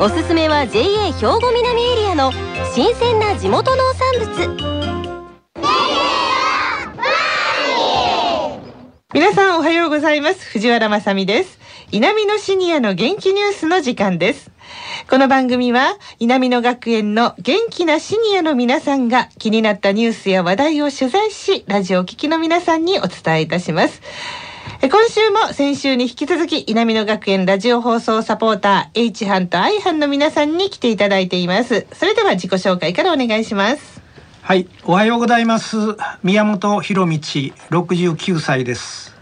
おすすめは JA 兵庫南エリアの新鮮な地元農産物。皆さんおはようございます。藤原まさです。南のシニアの元気ニュースの時間です。この番組は南野学園の元気なシニアの皆さんが気になったニュースや話題を取材しラジオを聴きの皆さんにお伝えいたします。今週も先週に引き続き南野学園ラジオ放送サポーター H 班と I 班の皆さんに来ていただいています。それでは自己紹介からお願いします。はい、おはようございます。宮本博道、六十九歳です。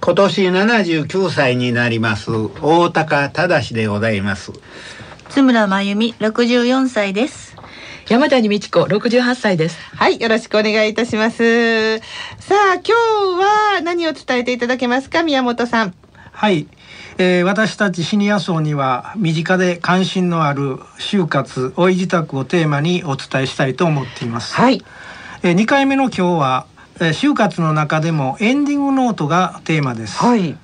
今年79歳になります。大高忠でございます。津村真由美64歳です山谷美智子68歳です。はいよろしくお願いいたします。さあ今日は何を伝えていただけますか？宮本さん。はい、えー私たちシニア層には身近で関心のある就活、老い自宅をテーマにお伝えしたいと思っています。はい。えー、2回目の今日は、えー就活の中でもエンディングノートがテーマです。はい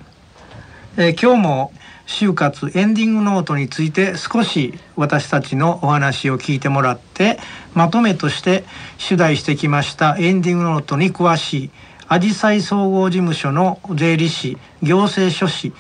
えー今日も就活エンディングノートについて少し私たちのお話を聞いてもらってまとめとして取材してきましたエンディングノートに詳しいアジサイ総合事務所の税理士行政書士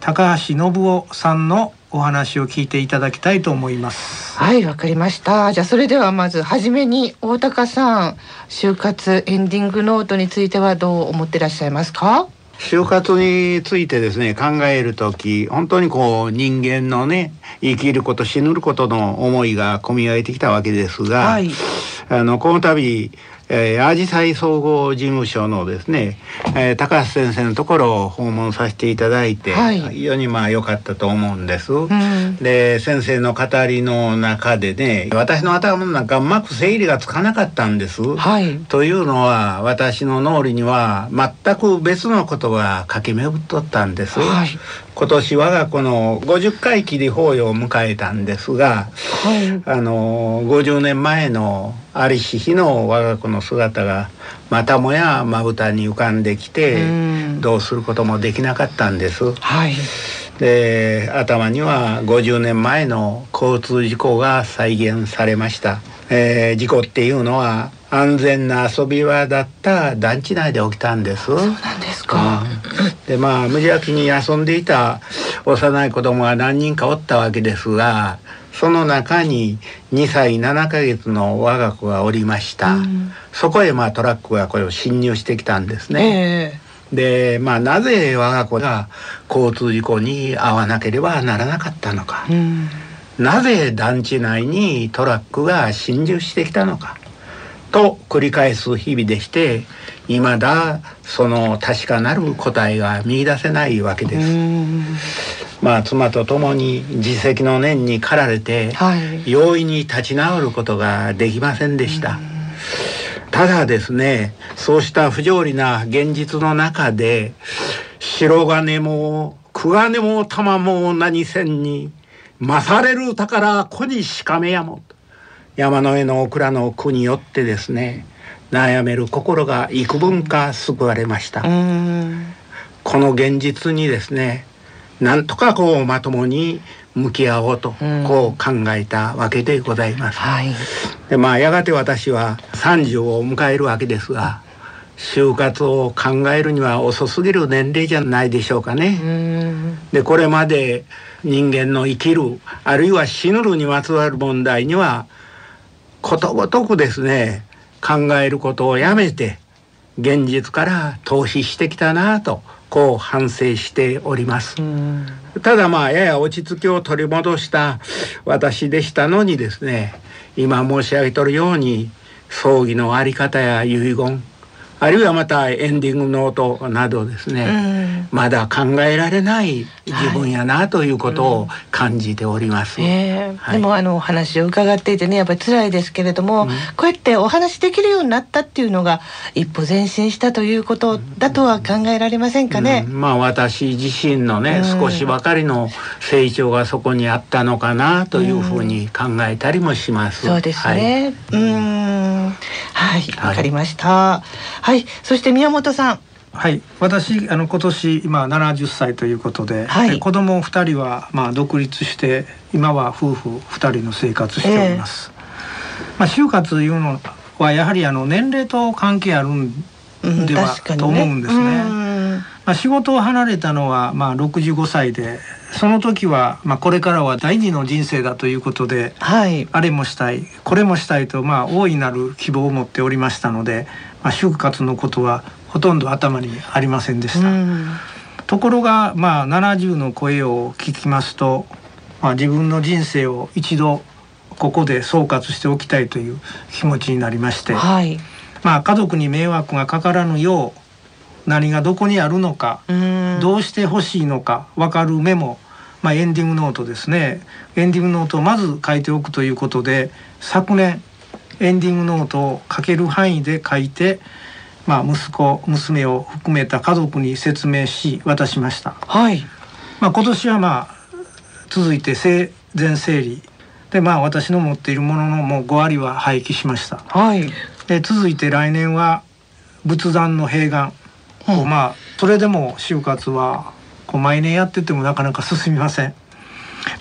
高橋信夫さんのお話を聞いていただきたいと思います。はいわかりましたじゃあそれではまずはじめに大高さん就活エンディングノートについてはどう思ってらっしゃいますか？就活についてですね考える時本当にこう人間のね生きること死ぬことの思いが込み上げてきたわけですが、はい。あのこの度えー、アジサイ総合事務所のですね、えー高橋先生のところを訪問させていただいて、はい非常にまあ良かったと思うんです。うんで先生の語りの中でね私の頭の中うまく整理がつかなかったんです。はいというのは私の脳裏には全く別のことが駆け巡っとったんです。はい今年我が子の50回忌で法要を迎えたんですがはい。あの50年前のありし日の我が子の姿がまたもやまぶたに浮かんできてうん。どうすることもできなかったんです。はい。で頭には50年前の交通事故が再現されました、えー事故っていうのは安全な遊び場だった団地内で起きたんです。そうなんですか。うん。でまあ無邪気に遊んでいた幼い子供が何人かおったわけですがその中に2歳7ヶ月の我が子がおりました、うん。そこへまあトラックがこれを侵入してきたんですね、えでまあなぜ我が子が交通事故に遭わなければならなかったのか。え、うんなぜ団地内にトラックが侵入してきたのかと繰り返す日々でして未だその確かなる答えが見出せないわけうです。んまあ妻と共に自責の念に駆られてはい容易に立ち直ることができませんでした。ただですねそうした不条理な現実の中で白金も久金も玉も何千に勝れる宝子にしかめやも山の上のオクラの句によってですね悩める心が幾分か救われました。うんこの現実にですねなんとかこうまともに向き合おうとうんこう考えたわけでございます。はいでまあやがて私は30を迎えるわけですが就活を考えるには遅すぎる年齢じゃないでしょうかうね。んでこれまで人間の生きるあるいは死ぬるにまつわる問題にはことごとくですね考えることをやめて現実から逃避してきたなとこう反省しております。うんただまあやや落ち着きを取り戻した私でしたのにですね今申し上げとるように葬儀のあり方や遺言あるいはまたエンディングノートなどですね、うん、まだ考えられない自分やなということを感じております。はいえ。ーはい、でもあのお話を伺っていてねやっぱり辛いですけれども、うん、こうやってお話できるようになったっていうのが一歩前進したということだとは考えられませんかね？うん、まあ私自身のね、少しばかりの成長がそこにあったのかなというふうに考えたりもします。そうですね。はい、うんはいわかりました。はい、そして宮本さん。はい、私あの今年今70歳ということで、はい、子供2人はまあ独立して今は夫婦2人の生活しております。えー、まあ就活いうのはやはりあの年齢と関係あるんでは、うんね、と思うんですね。まあ仕事を離れたのはまあ65歳でその時は、まあ、これからは第二の人生だということで、はい、あれもしたいこれもしたいと、まあ、大いなる希望を持っておりましたので、まあ、就活のことはほとんど頭にありませんでした。ところが、まあ、70の声を聞きますと、まあ、自分の人生を一度ここで総括しておきたいという気持ちになりまして、はい、まあ、家族に迷惑がかからぬよう何がどこにあるのかどうしてほしいのか分かるメモ、まあ、エンディングノートですね。エンディングノートをまず書いておくということで昨年エンディングノートを書ける範囲で書いて、まあ、息子娘を含めた家族に説明し渡しました。はい。まあ、今年はまあ続いて生前整理。でまあ私の持っているもののもう5割は廃棄しました。はい、で続いて来年は仏壇の閉眼こうまあそれでも就活はこう毎年やっててもなかなか進みません。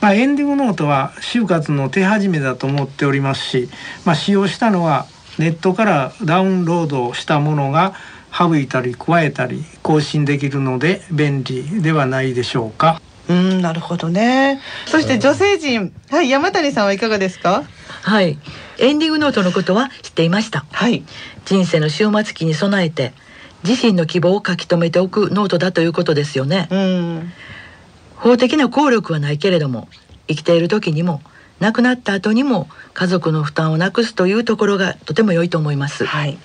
まあ、エンディングノートは就活の手始めだと思っておりますし、まあ、使用したのはネットからダウンロードしたものが省いたり加えたり更新できるので便利ではないでしょうか。うんなるほどね。そして女性陣、はい、山谷さんはいかがですか？はい、エンディングノートのことは知っていました。はい、人生の終末期に備えて自身の希望を書き留めておくノートだということですよね。うん法的な効力はないけれども生きている時にも亡くなった後にも家族の負担をなくすというところがとても良いと思います。はい、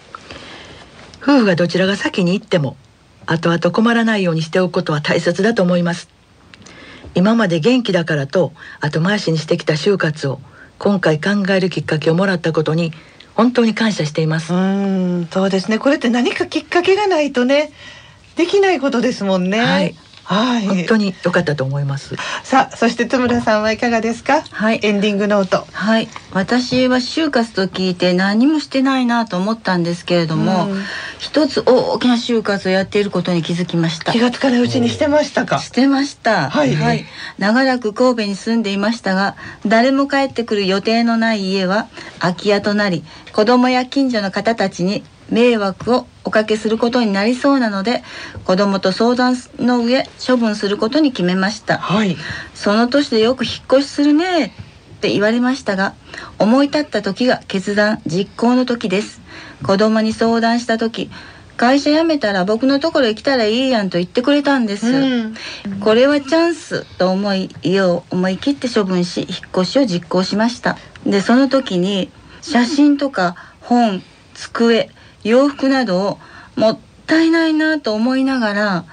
夫婦がどちらが先に行っても後々困らないようにしておくことは大切だと思います。今まで元気だからと後回しにしてきた就活を今回考えるきっかけをもらったことに本当に感謝しています。うんそうですね。これって何かきっかけがないとねできないことですもんね。はいはい、本当に良かったと思います。さあ、そして津村さんはいかがですか？はい、エンディングノート。はい、私は就活と聞いて何もしてないなと思ったんですけれども、うん、一つ大きな就活をやっていることに気づきました。気がつかないうちにしてましたか？してました。はい、はい、長らく神戸に住んでいましたが、誰も帰ってくる予定のない家は空き家となり、子供や近所の方たちに迷惑をおかけすることになりそうなので子供と相談の上処分することに決めました、はい、その年でよく引っ越しするねって言われましたが思い立った時が決断実行の時です。子供に相談した時会社辞めたら僕のところへ来たらいいやんと言ってくれたんです、うん、これはチャンスと思い家を思い切って処分し引っ越しを実行しました。でその時に写真とか本机洋服などをもったいないなと思いながら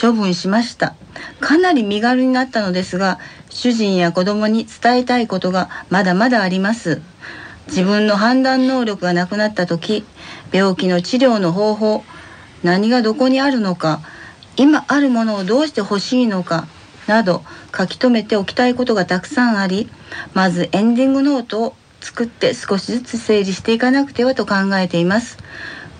処分しました。かなり身軽になったのですが主人や子供に伝えたいことがまだまだあります。自分の判断能力がなくなった時病気の治療の方法何がどこにあるのか今あるものをどうして欲しいのかなど書き留めておきたいことがたくさんありまずエンディングノートを作って少しずつ整理していかなくてはと考えています。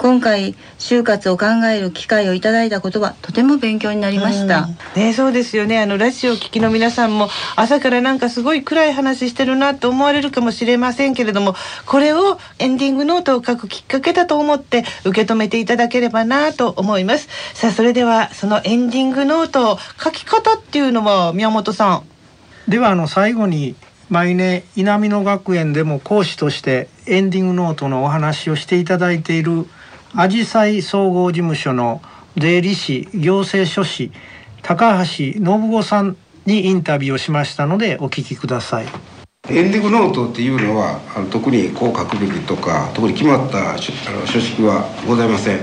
今回就活を考える機会をいただいたことはとても勉強になりました、ねそうですよね。あのラジオ聴きの皆さんも朝からなんかすごい暗い話してるなと思われるかもしれませんけれどもこれをエンディングノートを書くきっかけだと思って受け止めていただければなと思います。さあそれではそのエンディングノート書き方っていうのは宮本さん。ではあの最後に毎年稲美野学園でも講師としてエンディングノートのお話をしていただいているアジサイ総合事務所の税理士行政書士高橋信子さんにインタビューをしましたのでお聞きください。エンディングノートっていうのはあの特にこう書くべきとか特に決まったあの書式はございません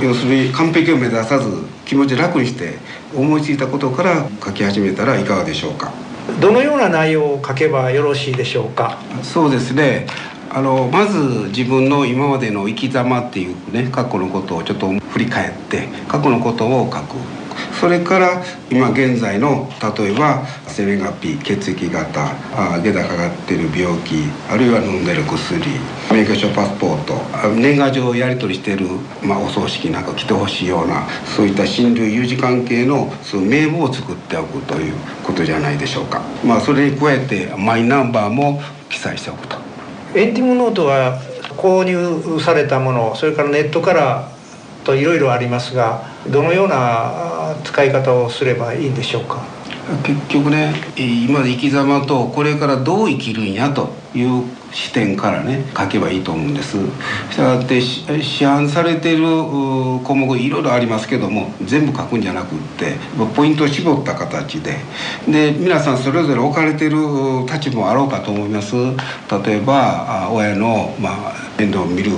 要するに完璧を目指さず気持ち楽にして思いついたことから書き始めたらいかがでしょうかどのような内容を書けばよろしいでしょうか？そうですね。あのまず自分の今までの生き様っていうね過去のことをちょっと振り返って過去のことを書く。それから今現在の例えば生年月日血液型下駄かかってる病気あるいは飲んでる薬免許証パスポート年賀状をやり取りしてる、まあ、お葬式なんか来てほしいようなそういった親類有事関係のその名簿を作っておくということじゃないでしょうか。まあ、それに加えてマイナンバーも記載しておくと。エンディングノートは購入されたものそれからネットからといろいろありますがどのような使い方をすればいいんでしょうか？結局ね今の生き様とこれからどう生きるんやという視点からね書けばいいと思うんです。したがって市販されている項目いろいろありますけども全部書くんじゃなくってポイントを絞った形で。で皆さんそれぞれ置かれている立場もあろうかと思います。例えば親の、まあ、面倒を見る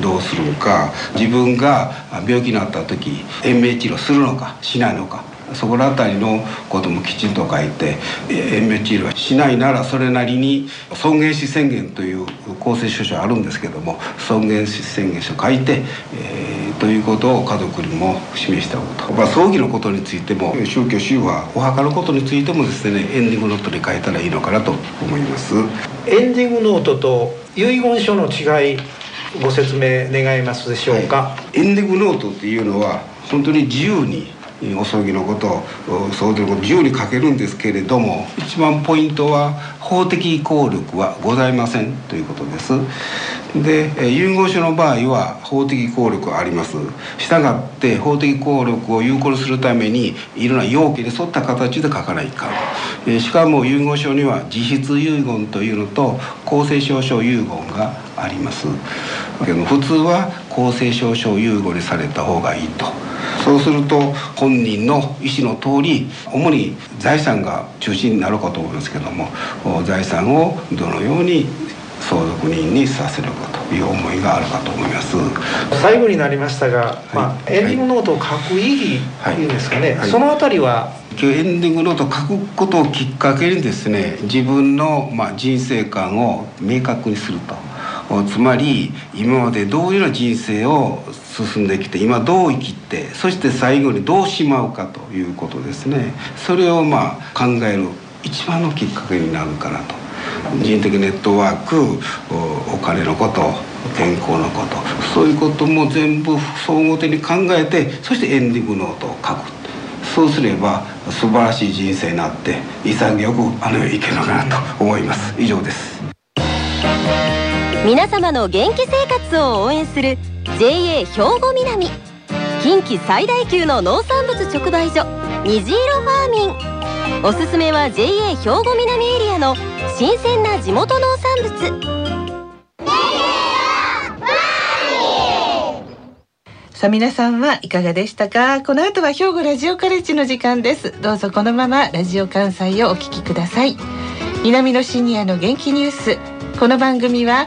どうするか。自分が病気になった時延命治療するのかしないのか。そこら辺りのこともきちんと書いて延命治療しないならそれなりに尊厳死宣言という公正書書あるんですけども尊厳死宣言書書いて、えー、ということを家族にも示しておくと、まあ、葬儀のことについても宗教宗はお墓のことについてもですねエンディングノートに書いたらいいのかなと思います。エンディングノートと遺言書の違いご説明願いますでしょうか、はい、エンディングノートっていうのは本当に自由にお葬儀のことそういうこと自由に書けるんですけれども一番ポイントは法的効力はございませんということです。で遺言書の場合は法的効力はあります。したがって法的効力を有効にするためにいろんな要件に沿った形で書かないかしかも遺言書には実質遺言というのと公正証書遺言がありますけど普通は公正証書遺言にされた方がいいとそうすると本人の意思の通り主に財産が中心になるかと思いますけども財産をどのように相続人にさせるかという思いがあるかと思います。最後になりましたが、はい、まあ、エンディングノートを書く意義っていうんですかね、はい。はい、そのあたりは？エンディングノートを書くことをきっかけにですね自分の、まあ、人生観を明確にすると。つまり今までどういうような人生を進んできて今どう生きてそして最後にどうしまうかということですね。それをまあ考える一番のきっかけになるかなと。人的ネットワークお金のこと健康のことそういうことも全部総合的に考えてそしてエンディングノートを書く。そうすれば素晴らしい人生になって潔くあの世に行けるのかなと思います。以上です。皆様の元気生活を応援する JA 兵庫南。近畿最大級の農産物直売所虹色ファーミン。おすすめは JA 兵庫南エリアの新鮮な地元農産物。さあ皆さんはいかがでしたか？この後は兵庫ラジオカレッジの時間です。どうぞこのままラジオ関西をお聞きください。南のシニアの元気ニュース。この番組は